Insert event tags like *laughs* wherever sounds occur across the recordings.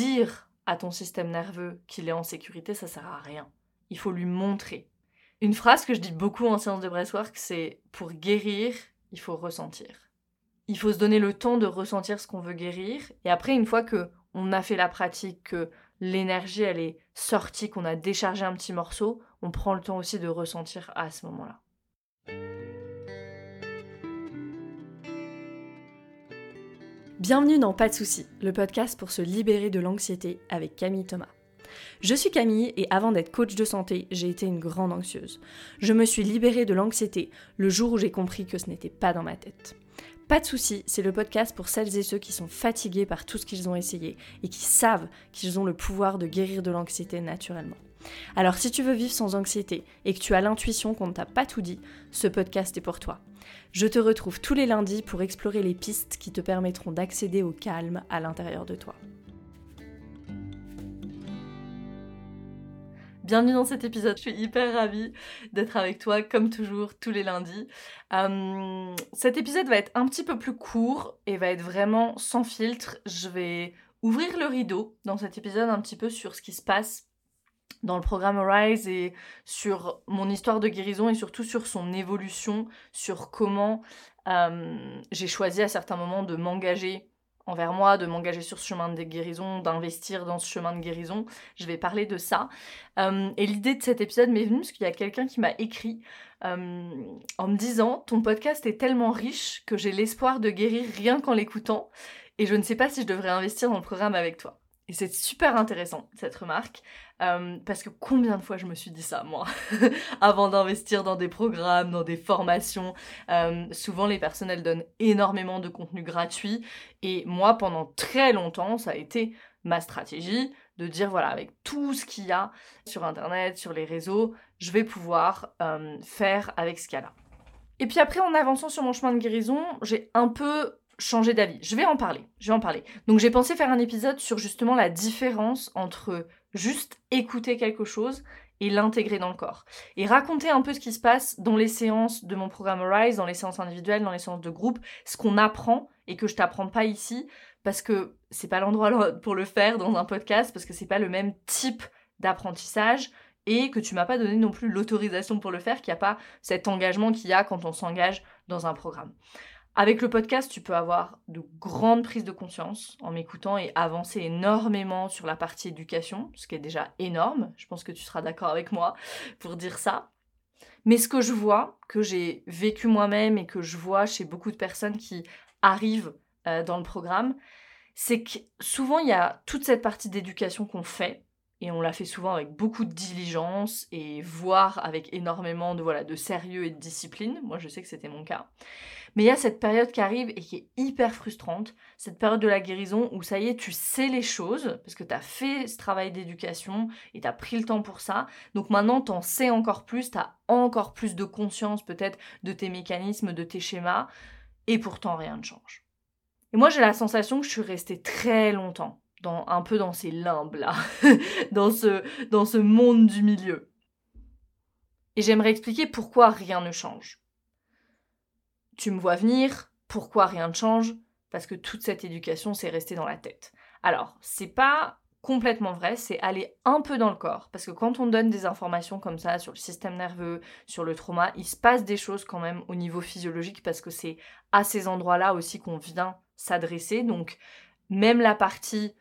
dire à ton système nerveux qu'il est en sécurité, ça sert à rien. Il faut lui montrer. Une phrase que je dis beaucoup en séance de breathwork, c'est pour guérir, il faut ressentir. Il faut se donner le temps de ressentir ce qu'on veut guérir. Et après, une fois que on a fait la pratique, que l'énergie elle est sortie, qu'on a déchargé un petit morceau, on prend le temps aussi de ressentir à ce moment-là. Bienvenue dans Pas de soucis, le podcast pour se libérer de l'anxiété avec Camille Thomas. Je suis Camille et avant d'être coach de santé, j'ai été une grande anxieuse. Je me suis libérée de l'anxiété le jour où j'ai compris que ce n'était pas dans ma tête. Pas de soucis, c'est le podcast pour celles et ceux qui sont fatigués par tout ce qu'ils ont essayé et qui savent qu'ils ont le pouvoir de guérir de l'anxiété naturellement. Alors si tu veux vivre sans anxiété et que tu as l'intuition qu'on ne t'a pas tout dit, ce podcast est pour toi. Je te retrouve tous les lundis pour explorer les pistes qui te permettront d'accéder au calme à l'intérieur de toi. Bienvenue dans cet épisode, je suis hyper ravie d'être avec toi comme toujours tous les lundis. Euh, cet épisode va être un petit peu plus court et va être vraiment sans filtre. Je vais ouvrir le rideau dans cet épisode un petit peu sur ce qui se passe dans le programme Rise et sur mon histoire de guérison et surtout sur son évolution, sur comment euh, j'ai choisi à certains moments de m'engager envers moi, de m'engager sur ce chemin de guérison, d'investir dans ce chemin de guérison. Je vais parler de ça. Euh, et l'idée de cet épisode m'est venue parce qu'il y a quelqu'un qui m'a écrit euh, en me disant Ton podcast est tellement riche que j'ai l'espoir de guérir rien qu'en l'écoutant. Et je ne sais pas si je devrais investir dans le programme avec toi. Et c'est super intéressant, cette remarque, euh, parce que combien de fois je me suis dit ça, moi, *laughs* avant d'investir dans des programmes, dans des formations. Euh, souvent, les personnes, elles donnent énormément de contenu gratuit. Et moi, pendant très longtemps, ça a été ma stratégie de dire, voilà, avec tout ce qu'il y a sur Internet, sur les réseaux, je vais pouvoir euh, faire avec ce qu'il y a là. Et puis après, en avançant sur mon chemin de guérison, j'ai un peu changer d'avis. Je vais en parler, je vais en parler. Donc j'ai pensé faire un épisode sur justement la différence entre juste écouter quelque chose et l'intégrer dans le corps. Et raconter un peu ce qui se passe dans les séances de mon programme Rise, dans les séances individuelles, dans les séances de groupe, ce qu'on apprend et que je t'apprends pas ici parce que c'est pas l'endroit *laughs* pour le faire dans un podcast parce que c'est pas le même type d'apprentissage et que tu m'as pas donné non plus l'autorisation pour le faire, qu'il n'y a pas cet engagement qu'il y a quand on s'engage dans un programme. Avec le podcast, tu peux avoir de grandes prises de conscience en m'écoutant et avancer énormément sur la partie éducation, ce qui est déjà énorme. Je pense que tu seras d'accord avec moi pour dire ça. Mais ce que je vois, que j'ai vécu moi-même et que je vois chez beaucoup de personnes qui arrivent euh, dans le programme, c'est que souvent il y a toute cette partie d'éducation qu'on fait, et on l'a fait souvent avec beaucoup de diligence et voire avec énormément de voilà de sérieux et de discipline. Moi, je sais que c'était mon cas. Mais il y a cette période qui arrive et qui est hyper frustrante, cette période de la guérison où ça y est, tu sais les choses, parce que tu as fait ce travail d'éducation et tu as pris le temps pour ça. Donc maintenant, tu en sais encore plus, tu as encore plus de conscience peut-être de tes mécanismes, de tes schémas, et pourtant rien ne change. Et moi, j'ai la sensation que je suis restée très longtemps, dans, un peu dans ces limbes-là, *laughs* dans, ce, dans ce monde du milieu. Et j'aimerais expliquer pourquoi rien ne change tu me vois venir, pourquoi rien ne change? Parce que toute cette éducation, c'est resté dans la tête. Alors, c'est pas complètement vrai, c'est aller un peu dans le corps. Parce que quand on donne des informations comme ça sur le système nerveux, sur le trauma, il se passe des choses quand même au niveau physiologique parce que c'est à ces endroits-là aussi qu'on vient s'adresser. Donc, même la partie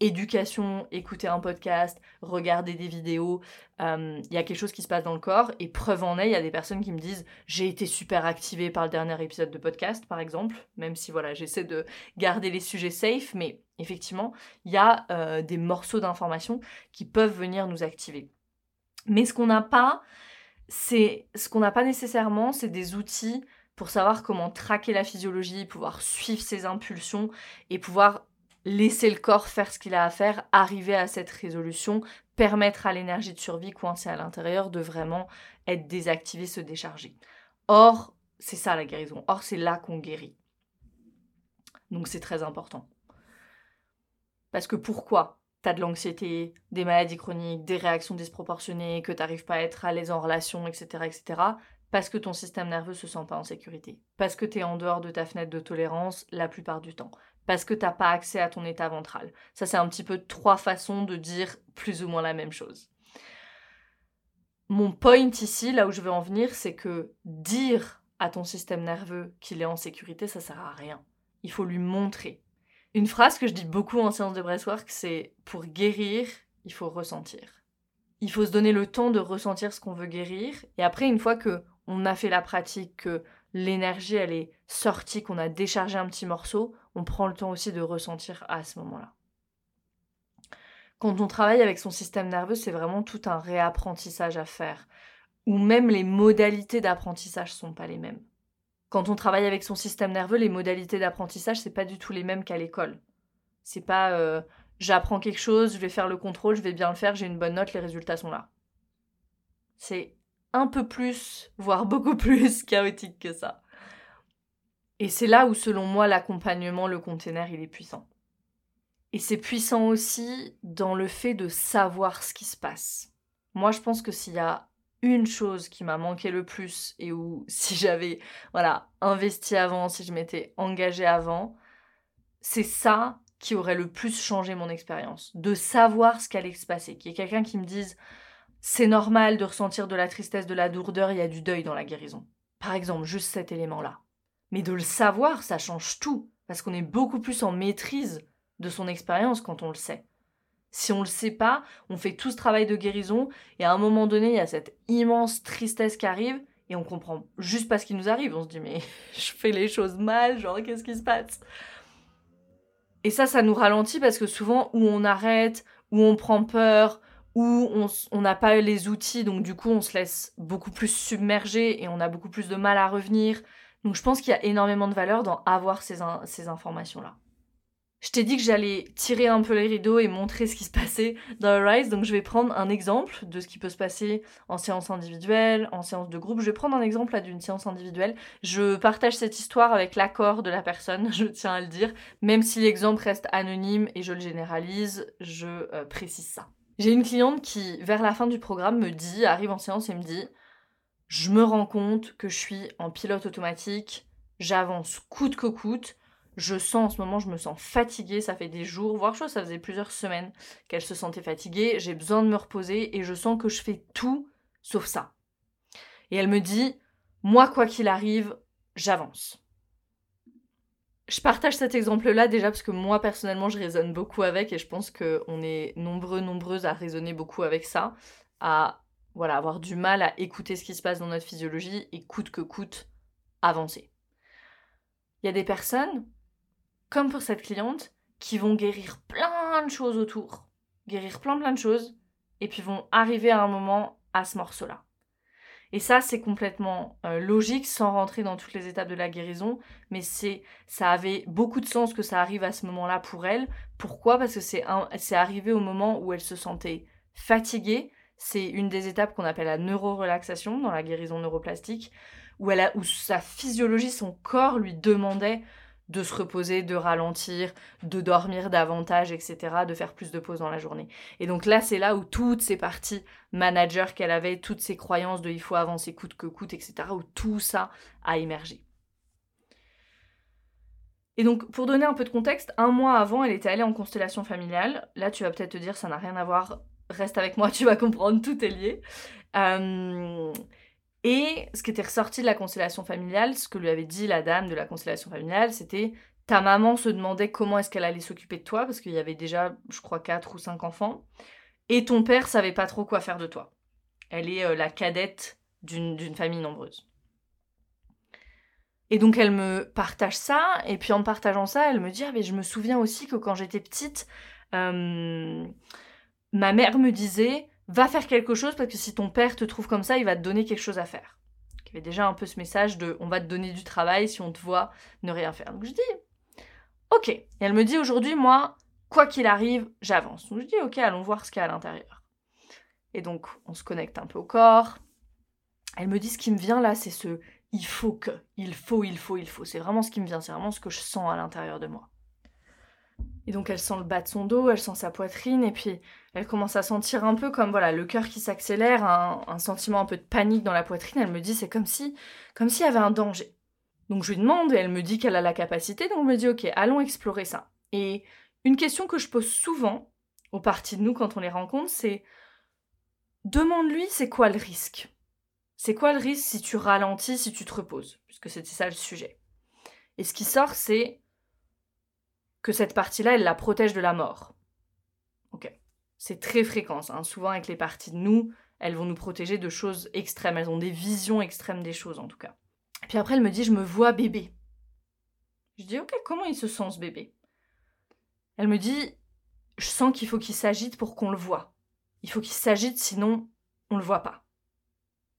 éducation, écouter un podcast, regarder des vidéos, euh, il y a quelque chose qui se passe dans le corps et preuve en est, il y a des personnes qui me disent j'ai été super activée par le dernier épisode de podcast par exemple, même si voilà j'essaie de garder les sujets safe, mais effectivement il y a euh, des morceaux d'informations qui peuvent venir nous activer. Mais ce qu'on n'a pas, c'est ce qu'on n'a pas nécessairement, c'est des outils pour savoir comment traquer la physiologie, pouvoir suivre ses impulsions et pouvoir laisser le corps faire ce qu'il a à faire, arriver à cette résolution, permettre à l'énergie de survie coincée à l'intérieur de vraiment être désactivée, se décharger. Or, c'est ça la guérison. Or, c'est là qu'on guérit. Donc c'est très important. Parce que pourquoi? T'as de l'anxiété, des maladies chroniques, des réactions disproportionnées, que t'arrives pas à être à l'aise en relation, etc., etc. parce que ton système nerveux se sent pas en sécurité, parce que tu es en dehors de ta fenêtre de tolérance la plupart du temps, parce que t'as pas accès à ton état ventral. Ça, c'est un petit peu trois façons de dire plus ou moins la même chose. Mon point ici, là où je veux en venir, c'est que dire à ton système nerveux qu'il est en sécurité, ça sert à rien. Il faut lui montrer. Une phrase que je dis beaucoup en séance de breathwork, c'est pour guérir, il faut ressentir. Il faut se donner le temps de ressentir ce qu'on veut guérir. Et après, une fois que on a fait la pratique, que l'énergie elle est sortie, qu'on a déchargé un petit morceau, on prend le temps aussi de ressentir à ce moment-là. Quand on travaille avec son système nerveux, c'est vraiment tout un réapprentissage à faire, ou même les modalités d'apprentissage sont pas les mêmes. Quand on travaille avec son système nerveux, les modalités d'apprentissage, c'est pas du tout les mêmes qu'à l'école. C'est pas euh, j'apprends quelque chose, je vais faire le contrôle, je vais bien le faire, j'ai une bonne note, les résultats sont là. C'est un peu plus, voire beaucoup *laughs* plus chaotique que ça. Et c'est là où, selon moi, l'accompagnement, le container, il est puissant. Et c'est puissant aussi dans le fait de savoir ce qui se passe. Moi, je pense que s'il y a une chose qui m'a manqué le plus et où *laughs* si j'avais voilà, investi avant, si je m'étais engagée avant, c'est ça qui aurait le plus changé mon expérience, de savoir ce qu'allait se passer, qu'il y ait quelqu'un qui me dise c'est normal de ressentir de la tristesse, de la lourdeur, il y a du deuil dans la guérison. Par exemple, juste cet élément-là. Mais de le savoir, ça change tout, parce qu'on est beaucoup plus en maîtrise de son expérience quand on le sait. Si on le sait pas, on fait tout ce travail de guérison et à un moment donné, il y a cette immense tristesse qui arrive et on comprend juste pas ce qui nous arrive. On se dit mais *laughs* je fais les choses mal, genre qu'est-ce qui se passe? Et ça, ça nous ralentit parce que souvent où on arrête, où on prend peur, où on n'a pas les outils, donc du coup on se laisse beaucoup plus submerger et on a beaucoup plus de mal à revenir. Donc je pense qu'il y a énormément de valeur dans avoir ces, informations-là. Je t'ai dit que j'allais tirer un peu les rideaux et montrer ce qui se passait dans Rise, donc je vais prendre un exemple de ce qui peut se passer en séance individuelle, en séance de groupe. Je vais prendre un exemple d'une séance individuelle. Je partage cette histoire avec l'accord de la personne, *laughs* je tiens à le dire, même si l'exemple reste anonyme et je le généralise, je euh, précise ça. J'ai une cliente qui, vers la fin du programme, me dit, arrive en séance et me dit Je me rends compte que je suis en pilote automatique, j'avance coûte que coûte, je sens en ce moment, je me sens fatiguée, ça fait des jours, voire chose, ça faisait plusieurs semaines qu'elle se sentait fatiguée, j'ai besoin de me reposer et je sens que je fais tout sauf ça. Et elle me dit, moi quoi qu'il arrive, j'avance. Je partage cet exemple-là déjà parce que moi personnellement je raisonne beaucoup avec et je pense qu'on est nombreux, nombreuses à raisonner beaucoup avec ça, à voilà, avoir du mal à écouter ce qui se passe dans notre physiologie et coûte que coûte avancer. Il y a des personnes comme pour cette cliente, qui vont guérir plein de choses autour, guérir plein plein de choses, et puis vont arriver à un moment à ce morceau-là. Et ça, c'est complètement euh, logique sans rentrer dans toutes les étapes de la guérison, mais c'est, ça avait beaucoup de sens que ça arrive à ce moment-là pour elle. Pourquoi? Parce que c'est, c'est arrivé au moment où elle se sentait fatiguée. C'est une des étapes qu'on appelle la neurorelaxation dans la guérison neuroplastique, où, où sa physiologie, son corps lui demandait de se reposer, de ralentir, de dormir davantage, etc., de faire plus de pauses dans la journée. Et donc là, c'est là où toutes ces parties manager qu'elle avait, toutes ces croyances de il faut avancer coûte que coûte, etc., où tout ça a émergé. Et donc, pour donner un peu de contexte, un mois avant, elle était allée en constellation familiale. Là, tu vas peut-être te dire, ça n'a rien à voir, reste avec moi, *laughs* tu vas comprendre, tout est lié. Euh, et ce qui était ressorti de la constellation familiale, ce que lui avait dit la dame de la constellation familiale, c'était ta maman se demandait comment est-ce qu'elle allait s'occuper de toi, parce qu'il y avait déjà, je crois, quatre ou cinq enfants, et ton père savait pas trop quoi faire de toi. Elle est euh, la cadette d'une famille nombreuse. Et donc elle me partage ça, et puis en partageant ça, elle me dit, ah, mais je me souviens aussi que quand j'étais petite, euh, ma mère me disait, va faire quelque chose parce que si ton père te trouve comme ça, il va te donner quelque chose à faire. Il y avait déjà un peu ce message de on va te donner du travail si on te voit ne rien faire. Donc je dis ok. Et elle me dit aujourd'hui, moi, quoi qu'il arrive, j'avance. Donc je dis ok, allons voir ce qu'il y a à l'intérieur. Et donc on se connecte un peu au corps. Elle me dit ce qui me vient là, c'est ce il faut que, il faut, il faut, il faut. C'est vraiment ce qui me vient, c'est vraiment ce que je sens à l'intérieur de moi. Et donc elle sent le bas de son dos, elle sent sa poitrine, et puis elle commence à sentir un peu comme voilà le cœur qui s'accélère, un, sentiment un peu de panique dans la poitrine. Elle me dit c'est comme si, comme s'il y avait un danger. Donc je lui demande et elle me dit qu'elle a la capacité, donc je me dis ok allons explorer ça. Et une question que je pose souvent aux parties de nous quand on les rencontre, c'est demande-lui c'est quoi le risque? C'est quoi le risque si tu ralentis, si tu te reposes, puisque c'était ça le sujet. Et ce qui sort, c'est que cette partie-là, elle la protège de la mort. Ok. C'est très fréquent. Hein. Souvent, avec les parties de nous, elles vont nous protéger de choses extrêmes. Elles ont des visions extrêmes des choses, en tout cas. puis après, elle me dit Je me vois bébé. Je dis Ok, comment il se sent ce bébé? Elle me dit Je sens qu'il faut qu'il s'agite pour qu'on le voit. Il faut qu'il s'agite, sinon, on le voit pas.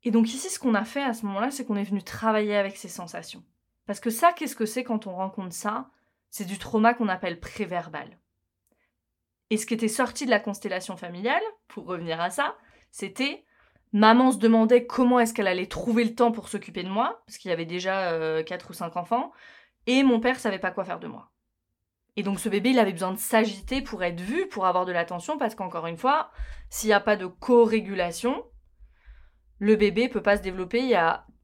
Et donc, ici, ce qu'on a fait à ce moment-là, c'est qu'on est venu travailler avec ces sensations. Parce que ça, qu'est-ce que c'est quand on rencontre ça? C'est du trauma qu'on appelle préverbal. Et ce qui était sorti de la constellation familiale, pour revenir à ça, c'était maman se demandait comment est-ce qu'elle allait trouver le temps pour s'occuper de moi, parce qu'il y avait déjà euh, quatre ou cinq enfants, et mon père savait pas quoi faire de moi. Et donc ce bébé, il avait besoin de s'agiter pour être vu, pour avoir de l'attention, parce qu'encore une fois, s'il n'y a pas de co-régulation, le bébé peut pas se développer.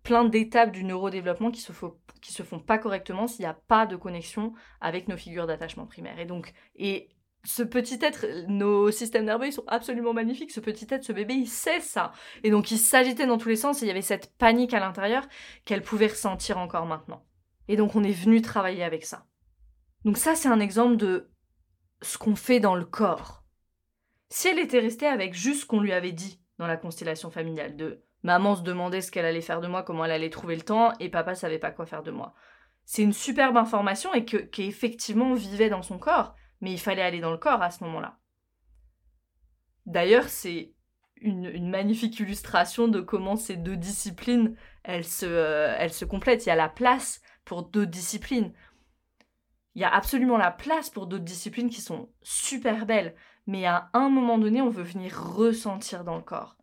Plein d'étapes du neurodéveloppement qui se, qui se font pas correctement s'il n'y a pas de connexion avec nos figures d'attachement primaire. Et donc, et ce petit être, nos systèmes nerveux, ils sont absolument magnifiques. Ce petit être, ce bébé, il sait ça. Et donc, il s'agitait dans tous les sens et il y avait cette panique à l'intérieur qu'elle pouvait ressentir encore maintenant. Et donc, on est venu travailler avec ça. Donc, ça, c'est un exemple de ce qu'on fait dans le corps. Si elle était restée avec juste ce qu'on lui avait dit dans la constellation familiale, de Maman se demandait ce qu'elle allait faire de moi, comment elle allait trouver le temps, et papa savait pas quoi faire de moi. C'est une superbe information et que qu'effectivement vivait dans son corps, mais il fallait aller dans le corps à ce moment-là. D'ailleurs, c'est une, magnifique illustration de comment ces deux disciplines, elles se, euh, elles se complètent. Il y a la place pour d'autres disciplines. Il y a absolument la place pour d'autres disciplines qui sont super belles, mais à un moment donné, on veut venir ressentir dans le corps.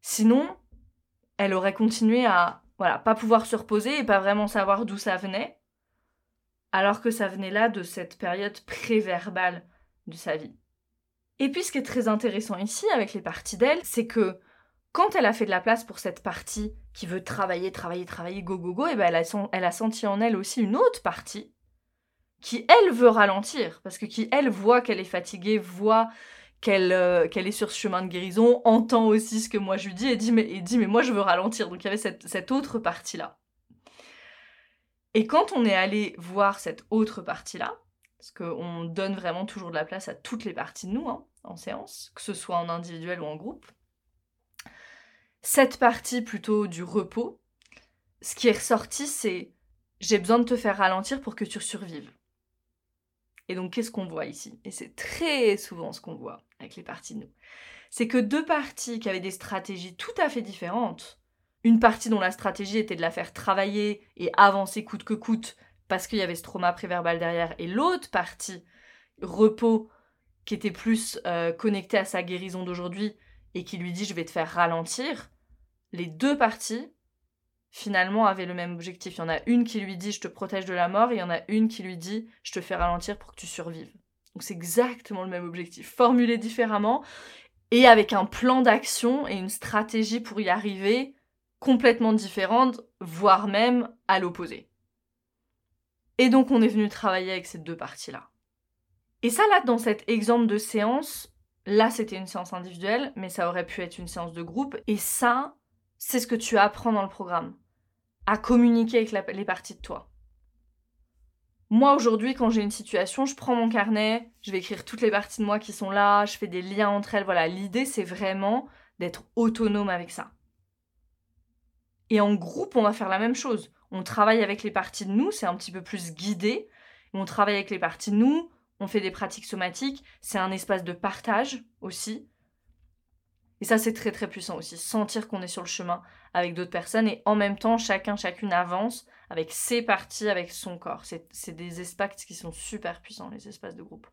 Sinon, elle aurait continué à voilà, pas pouvoir se reposer et pas vraiment savoir d'où ça venait, alors que ça venait là de cette période préverbale de sa vie. Et puis ce qui est très intéressant ici avec les parties d'elle, c'est que quand elle a fait de la place pour cette partie qui veut travailler, travailler, travailler, go, go, go, et ben elle, a elle a senti en elle aussi une autre partie qui, elle, veut ralentir, parce que qui, elle, voit qu'elle est fatiguée, voit euh, qu'elle est sur ce chemin de guérison, entend aussi ce que moi je lui dis et dit mais, et dit, mais moi je veux ralentir. Donc il y avait cette, autre partie-là. Et quand on est allé voir cette autre partie-là, parce qu'on donne vraiment toujours de la place à toutes les parties de nous hein, en séance, que ce soit en individuel ou en groupe, cette partie plutôt du repos, ce qui est ressorti, c'est j'ai besoin de te faire ralentir pour que tu survives. Et donc, qu'est-ce qu'on voit ici? Et c'est très souvent ce qu'on voit les parties de nous. C'est que deux parties qui avaient des stratégies tout à fait différentes, une partie dont la stratégie était de la faire travailler et avancer coûte que coûte parce qu'il y avait ce trauma préverbal derrière, et l'autre partie, repos, qui était plus euh, connectée à sa guérison d'aujourd'hui et qui lui dit je vais te faire ralentir, les deux parties finalement avaient le même objectif. Il y en a une qui lui dit je te protège de la mort et il y en a une qui lui dit je te fais ralentir pour que tu survives. Donc c'est exactement le même objectif, formulé différemment et avec un plan d'action et une stratégie pour y arriver complètement différente, voire même à l'opposé. Et donc on est venu travailler avec ces deux parties-là. Et ça là, dans cet exemple de séance, là c'était une séance individuelle, mais ça aurait pu être une séance de groupe, et ça, c'est ce que tu apprends dans le programme, à communiquer avec les parties de toi. Moi aujourd'hui, quand j'ai une situation, je prends mon carnet, je vais écrire toutes les parties de moi qui sont là, je fais des liens entre elles. Voilà, l'idée c'est vraiment d'être autonome avec ça. Et en groupe, on va faire la même chose. On travaille avec les parties de nous, c'est un petit peu plus guidé. On travaille avec les parties de nous, on fait des pratiques somatiques, c'est un espace de partage aussi. Et ça, c'est très très puissant aussi. Sentir qu'on est sur le chemin avec d'autres personnes et en même temps, chacun, chacune avance avec ses parties, avec son corps. C'est des espaces qui sont super puissants, les espaces de groupe.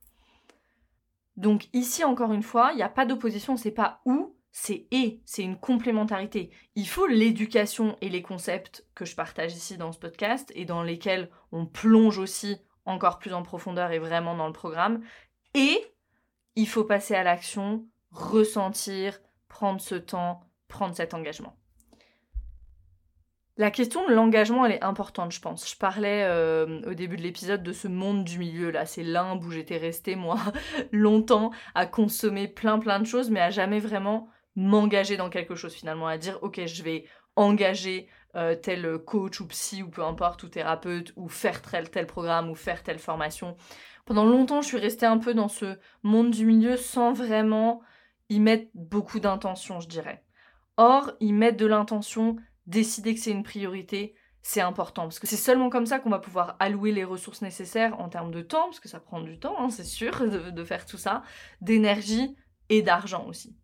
Donc ici, encore une fois, il n'y a pas d'opposition, c'est pas où, c'est et, c'est une complémentarité. Il faut l'éducation et les concepts que je partage ici dans ce podcast et dans lesquels on plonge aussi encore plus en profondeur et vraiment dans le programme. Et il faut passer à l'action, ressentir, prendre ce temps, prendre cet engagement. La question de l'engagement, elle est importante, je pense. Je parlais euh, au début de l'épisode de ce monde du milieu, là. C'est limbe où j'étais restée, moi, *laughs* longtemps à consommer plein plein de choses, mais à jamais vraiment m'engager dans quelque chose, finalement. À dire, ok, je vais engager euh, tel coach ou psy ou peu importe, ou thérapeute, ou faire tel, tel programme, ou faire telle formation. Pendant longtemps, je suis restée un peu dans ce monde du milieu sans vraiment y mettre beaucoup d'intention, je dirais. Or, y mettre de l'intention, décider que c'est une priorité, c'est important. Parce que c'est seulement comme ça qu'on va pouvoir allouer les ressources nécessaires en termes de temps, parce que ça prend du temps, hein, c'est sûr, *laughs* de, faire tout ça, d'énergie et d'argent aussi.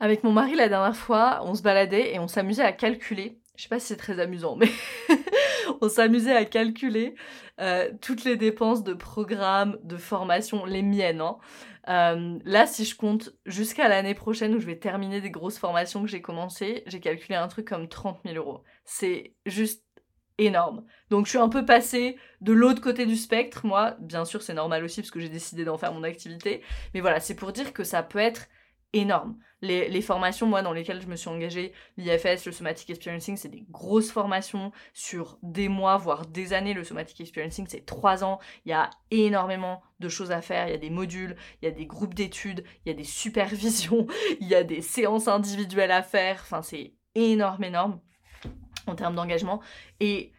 Avec mon mari, la dernière fois, on se baladait et on s'amusait à calculer. Je sais pas si c'est très amusant, mais *laughs* on s'amusait à calculer euh, toutes les dépenses de programmes, de formation, les miennes, hein, euh, là, si je compte jusqu'à l'année prochaine où je vais terminer des grosses formations que j'ai commencées, j'ai calculé un truc comme 30 000 euros. C'est juste énorme. Donc je suis un peu passée de l'autre côté du spectre, moi. Bien sûr, c'est normal aussi parce que j'ai décidé d'en faire mon activité. Mais voilà, c'est pour dire que ça peut être énorme. Les, formations, moi, dans lesquelles je me suis engagée, l'IFS, le Somatic Experiencing, c'est des grosses formations sur des mois, voire des années. Le Somatic Experiencing, c'est trois ans. Il y a énormément de choses à faire. Il y a des modules, il y a des groupes d'études, il y a des supervisions, *laughs* il y a des séances individuelles à faire. Enfin, c'est énorme, énorme en termes d'engagement. Et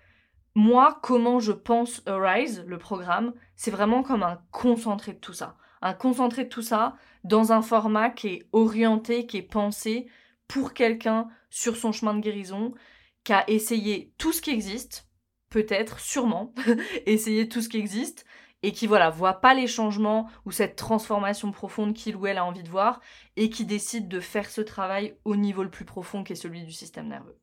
moi, comment je pense Arise, le programme, c'est vraiment comme un concentré de tout ça un concentré de tout ça dans un format qui est orienté, qui est pensé pour quelqu'un sur son chemin de guérison, qui a essayé tout ce qui existe, peut-être, sûrement, *laughs* essayé tout ce qui existe, et qui voilà, voit pas les changements ou cette transformation profonde qu'il ou elle a envie de voir, et qui décide de faire ce travail au niveau le plus profond qui est celui du système nerveux.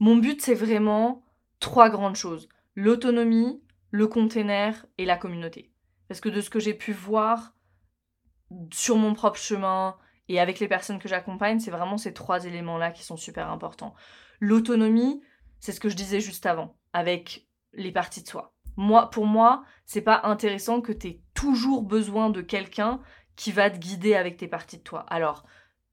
Mon but, c'est vraiment trois grandes choses. L'autonomie, le container et la communauté. Parce que de ce que j'ai pu voir sur mon propre chemin et avec les personnes que j'accompagne, c'est vraiment ces trois éléments-là qui sont super importants. L'autonomie, c'est ce que je disais juste avant, avec les parties de soi. Moi, pour moi, c'est pas intéressant que tu aies toujours besoin de quelqu'un qui va te guider avec tes parties de toi. Alors,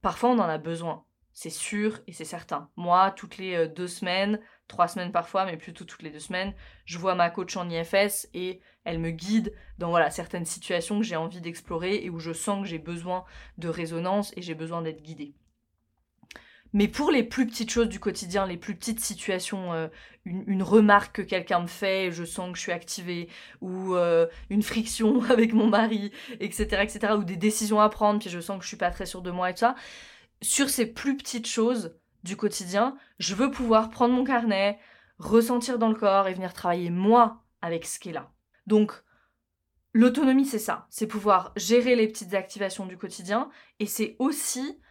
parfois on en a besoin, c'est sûr et c'est certain. Moi, toutes les euh, deux semaines, trois semaines parfois, mais plutôt toutes les deux semaines, je vois ma coach en IFS et elle me guide dans voilà, certaines situations que j'ai envie d'explorer et où je sens que j'ai besoin de résonance et j'ai besoin d'être guidée. Mais pour les plus petites choses du quotidien, les plus petites situations, euh, une, remarque que quelqu'un me fait, je sens que je suis activée, ou euh, une friction *laughs* avec mon mari, etc., etc., ou des décisions à prendre, puis je sens que je suis pas très sûre de moi et tout ça, sur ces plus petites choses, du quotidien, je veux pouvoir prendre mon carnet, ressentir dans le corps et venir travailler moi avec ce qui est là. Donc, l'autonomie, c'est ça. C'est pouvoir gérer les petites activations du quotidien et c'est aussi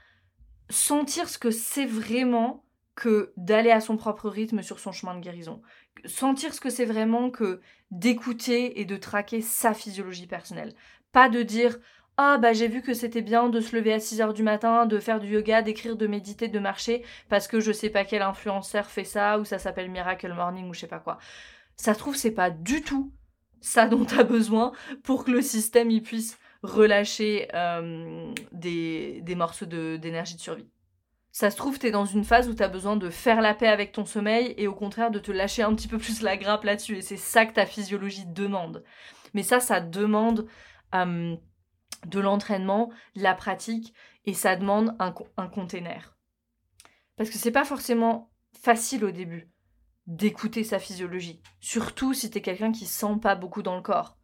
sentir ce que c'est vraiment que d'aller à son propre rythme sur son chemin de guérison. Sentir ce que c'est vraiment que d'écouter et de traquer sa physiologie personnelle. Pas de dire ah bah j'ai vu que c'était bien de se lever à 6 heures du matin, de faire du yoga, d'écrire, de méditer, de marcher, parce que je sais pas quel influenceur fait ça, ou ça s'appelle Miracle Morning, ou je sais pas quoi. Ça se trouve, c'est pas du tout ça *laughs* dont tu as besoin pour que le système y puisse relâcher euh, des, morceaux d'énergie de, survie. Ça se trouve, tu es dans une phase où tu as besoin de faire la paix avec ton sommeil et au contraire de te lâcher un petit peu plus la grappe là-dessus. Et c'est ça que ta physiologie demande. Mais ça, ça demande euh, de l'entraînement, de la pratique, et ça demande un, container. Parce que c'est pas forcément facile au début d'écouter sa physiologie. Surtout si t'es quelqu'un qui sent pas beaucoup dans le corps.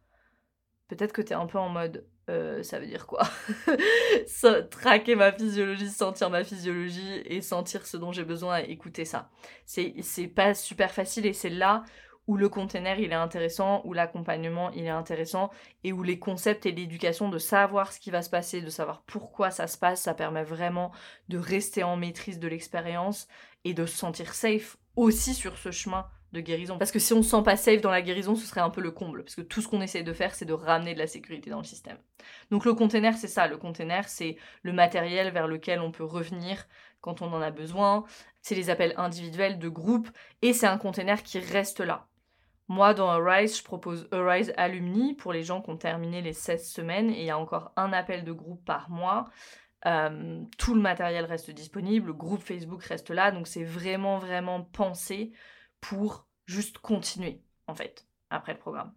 Peut-être que t'es un peu en mode euh, ça veut dire quoi? *laughs* Traquer ma physiologie, sentir ma physiologie et sentir ce dont j'ai besoin écouter ça. C'est pas super facile et c'est là où le container il est intéressant, où l'accompagnement il est intéressant et où les concepts et l'éducation de savoir ce qui va se passer, de savoir pourquoi ça se passe, ça permet vraiment de rester en maîtrise de l'expérience et de se sentir safe aussi sur ce chemin de guérison. Parce que si on se sent pas safe dans la guérison, ce serait un peu le comble. Parce que tout ce qu'on essaie de faire, c'est de ramener de la sécurité dans le système. Donc le container, c'est ça. Le container, c'est le matériel vers lequel on peut revenir quand on en a besoin. C'est les appels individuels de groupe. Et c'est un container qui reste là. Moi, dans Arise, je propose Arise Alumni pour les gens qui ont terminé les 16 semaines et il y a encore un appel de groupe par mois. Euh, tout le matériel reste disponible, le groupe Facebook reste là, donc c'est vraiment, vraiment pensé pour juste continuer, en fait, après le programme.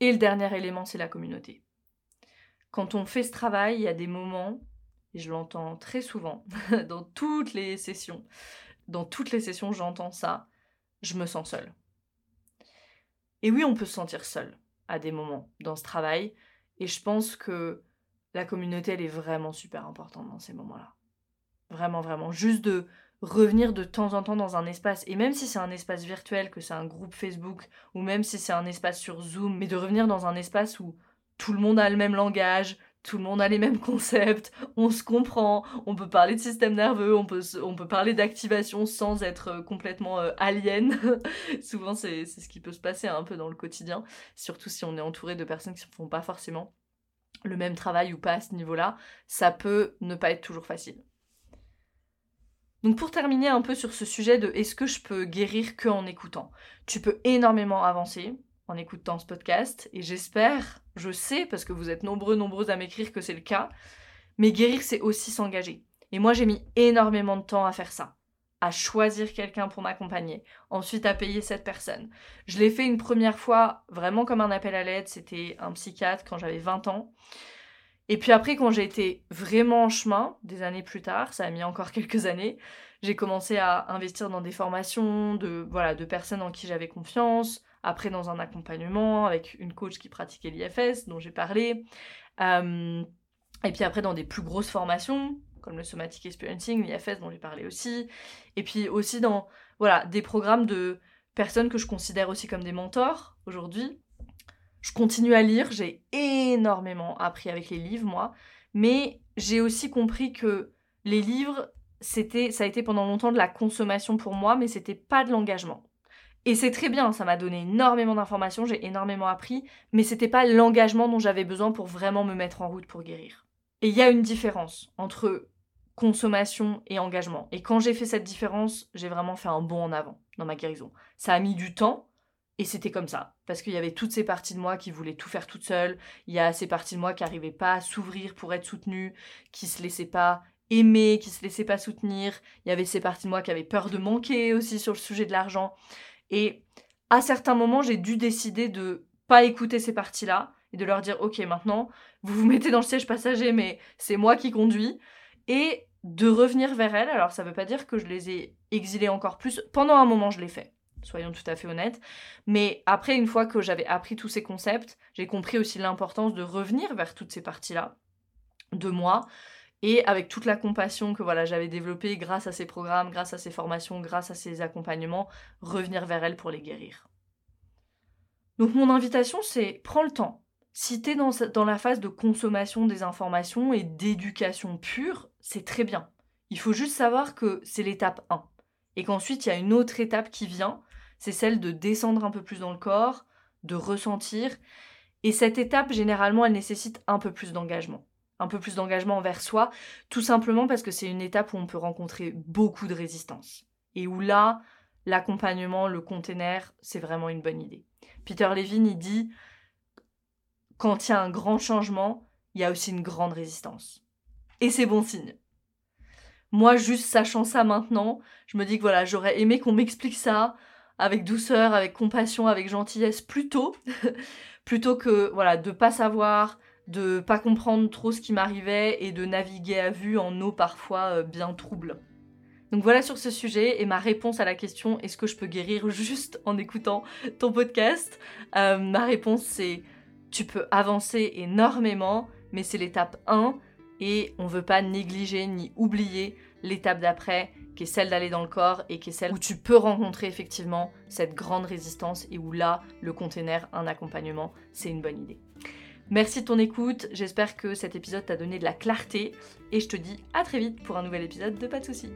Et le dernier élément, c'est la communauté. Quand on fait ce travail, il y a des moments, et je l'entends très souvent, *laughs* dans toutes les sessions, dans toutes les sessions, j'entends ça, je me sens seule. Et oui, on peut se sentir seul à des moments dans ce travail. Et je pense que la communauté, elle est vraiment super importante dans ces moments-là. Vraiment, vraiment. Juste de revenir de temps en temps dans un espace, et même si c'est un espace virtuel, que c'est un groupe Facebook, ou même si c'est un espace sur Zoom, mais de revenir dans un espace où tout le monde a le même langage, tout le monde a les mêmes concepts, on se comprend, on peut parler de système nerveux, on peut, parler d'activation sans être euh, complètement euh, alien. *laughs* Souvent, c'est ce qui peut se passer un peu dans le quotidien, surtout si on est entouré de personnes qui ne font pas forcément le même travail ou pas à ce niveau-là. Ça peut ne pas être toujours facile. Donc pour terminer un peu sur ce sujet de est-ce que je peux guérir que en écoutant, tu peux énormément avancer, en écoutant ce podcast. Et j'espère, je sais, parce que vous êtes nombreux, nombreuses à m'écrire que c'est le cas, mais guérir, c'est aussi s'engager. Et moi, j'ai mis énormément de temps à faire ça, à choisir quelqu'un pour m'accompagner, ensuite à payer cette personne. Je l'ai fait une première fois vraiment comme un appel à l'aide, c'était un psychiatre quand j'avais 20 ans. Et puis après, quand j'ai été vraiment en chemin, des années plus tard, ça a mis encore *laughs* quelques années, j'ai commencé à investir dans des formations de, voilà, de personnes en qui j'avais confiance, après dans un accompagnement avec une coach qui pratiquait l'IFS dont j'ai parlé, euh, et puis après dans des plus grosses formations comme le Somatic Experiencing, l'IFS dont j'ai parlé aussi, et puis aussi dans voilà, des programmes de personnes que je considère aussi comme des mentors aujourd'hui. Je continue à lire, j'ai énormément appris avec les livres moi, mais j'ai aussi compris que les livres c'était ça a été pendant longtemps de la consommation pour moi mais c'était pas de l'engagement. Et c'est très bien, ça m'a donné énormément d'informations, j'ai énormément appris, mais c'était pas l'engagement dont j'avais besoin pour vraiment me mettre en route pour guérir. Et il y a une différence entre consommation et engagement. Et quand j'ai fait cette différence, j'ai vraiment fait un bond en avant dans ma guérison. Ça a mis du temps, et c'était comme ça. Parce qu'il y avait toutes ces parties de moi qui voulaient tout faire toutes seules. Il y a ces parties de moi qui n'arrivaient pas à s'ouvrir pour être soutenues, qui se laissaient pas aimer, qui se laissaient pas soutenir. Il y avait ces parties de moi qui avaient peur de manquer aussi sur le sujet de l'argent. Et à certains moments, j'ai dû décider de pas écouter ces parties-là et de leur dire ok maintenant vous vous mettez dans le siège passager mais c'est moi qui conduis et de revenir vers elles. Alors ça veut pas dire que je les ai exilées encore plus. Pendant un moment je l'ai fait, soyons tout à fait honnêtes. Mais après une fois que j'avais appris tous ces concepts, j'ai compris aussi l'importance de revenir vers toutes ces parties-là de moi et avec toute la compassion que voilà j'avais développée grâce à ces programmes, grâce à ces formations, grâce à ces accompagnements, revenir vers elle pour les guérir. Donc mon invitation c'est prends le temps. Si tu es dans, dans la phase de consommation des informations et d'éducation pure, c'est très bien. Il faut juste savoir que c'est l'étape 1. Et qu'ensuite il y a une autre étape qui vient, c'est celle de descendre un peu plus dans le corps, de ressentir. Et cette étape, généralement, elle nécessite un peu plus d'engagement un peu plus d'engagement envers soi, tout simplement parce que c'est une étape où on peut rencontrer beaucoup de résistance. Et où là, l'accompagnement, le container, c'est vraiment une bonne idée. Peter Levin, il dit, quand il y a un grand changement, il y a aussi une grande résistance. Et c'est bon signe. Moi, juste sachant ça maintenant, je me dis que voilà, j'aurais aimé qu'on m'explique ça avec douceur, avec compassion, avec gentillesse plus tôt, *laughs* plutôt que voilà, de pas savoir, de pas comprendre trop ce qui m'arrivait et de naviguer à vue en eau parfois euh, bien trouble. Donc voilà sur ce sujet et ma réponse à la question est-ce que je peux guérir *laughs* juste en écoutant ton podcast? Euh, Ma réponse c'est tu peux avancer énormément mais c'est l'étape 1 et on veut pas négliger ni oublier l'étape d'après qui est celle d'aller dans le corps et qui est celle où tu peux rencontrer effectivement cette grande résistance et où là le container, un accompagnement, c'est une bonne idée. Merci de ton écoute, j'espère que cet épisode t'a donné de la clarté et je te dis à très vite pour un nouvel épisode de Pas de soucis.